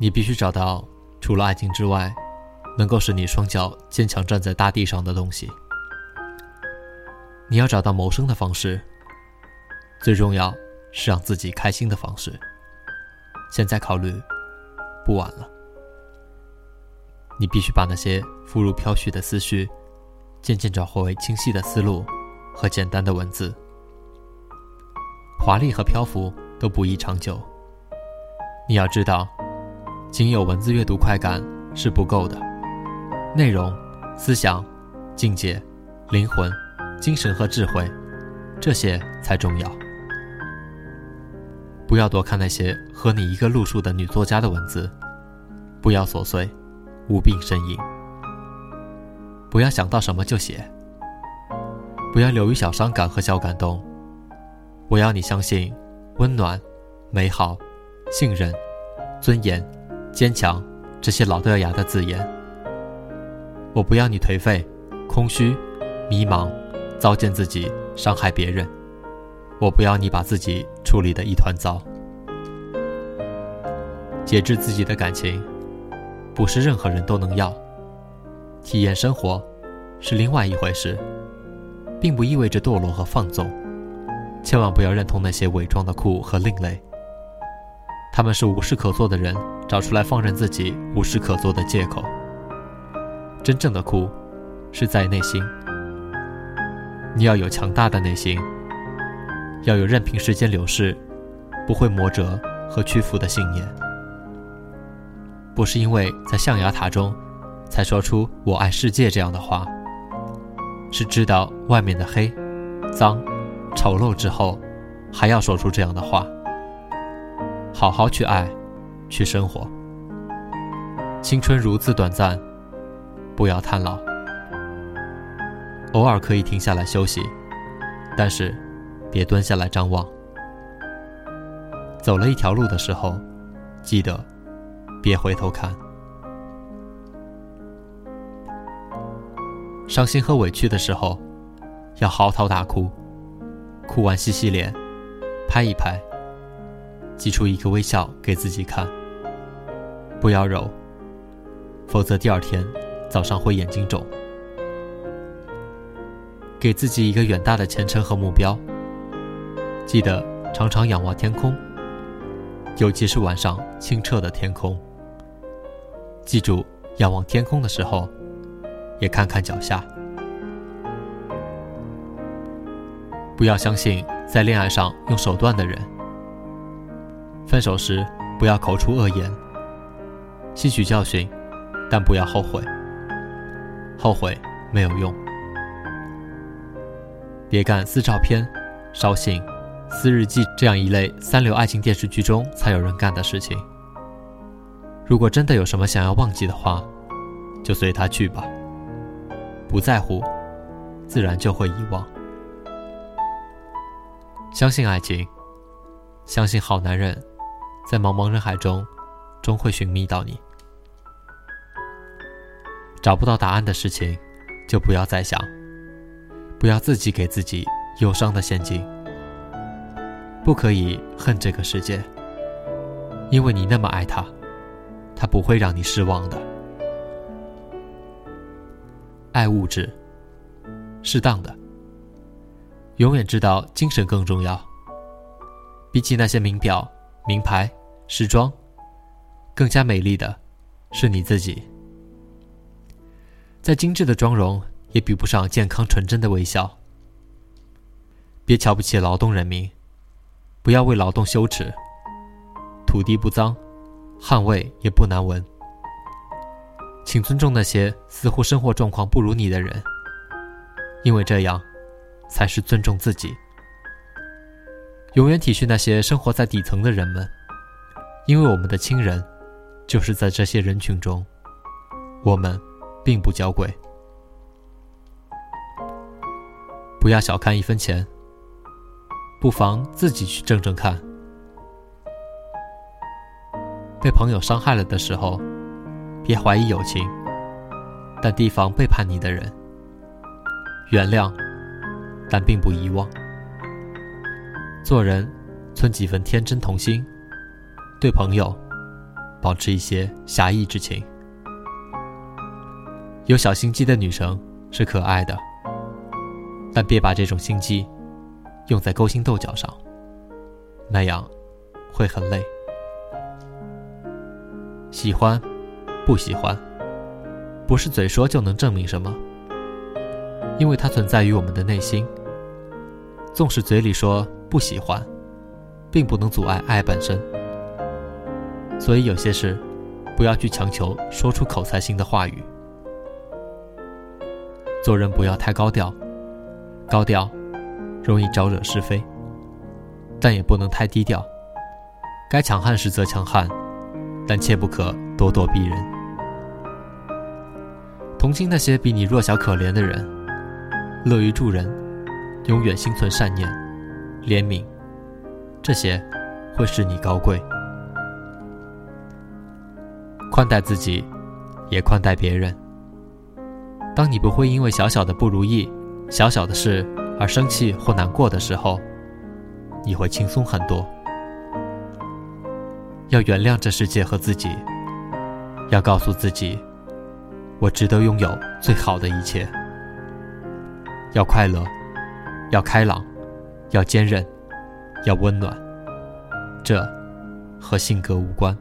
你必须找到除了爱情之外，能够使你双脚坚强站在大地上的东西。你要找到谋生的方式，最重要是让自己开心的方式。现在考虑，不晚了。你必须把那些浮如飘絮的思绪，渐渐转化为清晰的思路和简单的文字。华丽和漂浮都不易长久。你要知道，仅有文字阅读快感是不够的，内容、思想、境界、灵魂、精神和智慧，这些才重要。不要多看那些和你一个路数的女作家的文字，不要琐碎。无病呻吟，不要想到什么就写，不要流于小伤感和小感动。我要你相信温暖、美好、信任、尊严、坚强这些老掉牙的字眼。我不要你颓废、空虚、迷茫、糟践自己、伤害别人。我不要你把自己处理得一团糟，节制自己的感情。不是任何人都能要，体验生活是另外一回事，并不意味着堕落和放纵。千万不要认同那些伪装的酷和另类，他们是无事可做的人找出来放任自己无事可做的借口。真正的酷是在内心，你要有强大的内心，要有任凭时间流逝不会磨折和屈服的信念。不是因为在象牙塔中，才说出“我爱世界”这样的话，是知道外面的黑、脏、丑陋之后，还要说出这样的话。好好去爱，去生活。青春如此短暂，不要贪老。偶尔可以停下来休息，但是别蹲下来张望。走了一条路的时候，记得。别回头看，伤心和委屈的时候，要嚎啕大哭，哭完洗洗脸，拍一拍，挤出一个微笑给自己看。不要揉，否则第二天早上会眼睛肿。给自己一个远大的前程和目标，记得常常仰望天空，尤其是晚上清澈的天空。记住，仰望天空的时候，也看看脚下。不要相信在恋爱上用手段的人。分手时不要口出恶言。吸取教训，但不要后悔。后悔没有用。别干撕照片、烧信、撕日记这样一类三流爱情电视剧中才有人干的事情。如果真的有什么想要忘记的话，就随他去吧。不在乎，自然就会遗忘。相信爱情，相信好男人，在茫茫人海中，终会寻觅到你。找不到答案的事情，就不要再想，不要自己给自己忧伤的陷阱。不可以恨这个世界，因为你那么爱他。他不会让你失望的。爱物质，适当的。永远知道精神更重要。比起那些名表、名牌、时装，更加美丽的，是你自己。再精致的妆容，也比不上健康纯真的微笑。别瞧不起劳动人民，不要为劳动羞耻。土地不脏。汗味也不难闻，请尊重那些似乎生活状况不如你的人，因为这样，才是尊重自己。永远体恤那些生活在底层的人们，因为我们的亲人，就是在这些人群中。我们，并不娇贵。不要小看一分钱，不妨自己去挣挣看。被朋友伤害了的时候，别怀疑友情，但提防背叛你的人。原谅，但并不遗忘。做人，存几分天真童心，对朋友，保持一些侠义之情。有小心机的女生是可爱的，但别把这种心机用在勾心斗角上，那样会很累。喜欢，不喜欢，不是嘴说就能证明什么，因为它存在于我们的内心。纵使嘴里说不喜欢，并不能阻碍爱本身。所以有些事，不要去强求说出口才行的话语。做人不要太高调，高调容易招惹是非，但也不能太低调。该强悍时则强悍，但切不可咄咄逼人。同情那些比你弱小可怜的人，乐于助人，永远心存善念、怜悯，这些会使你高贵。宽待自己，也宽待别人。当你不会因为小小的不如意、小小的事而生气或难过的时候，你会轻松很多。要原谅这世界和自己，要告诉自己，我值得拥有最好的一切。要快乐，要开朗，要坚韧，要温暖。这和性格无关。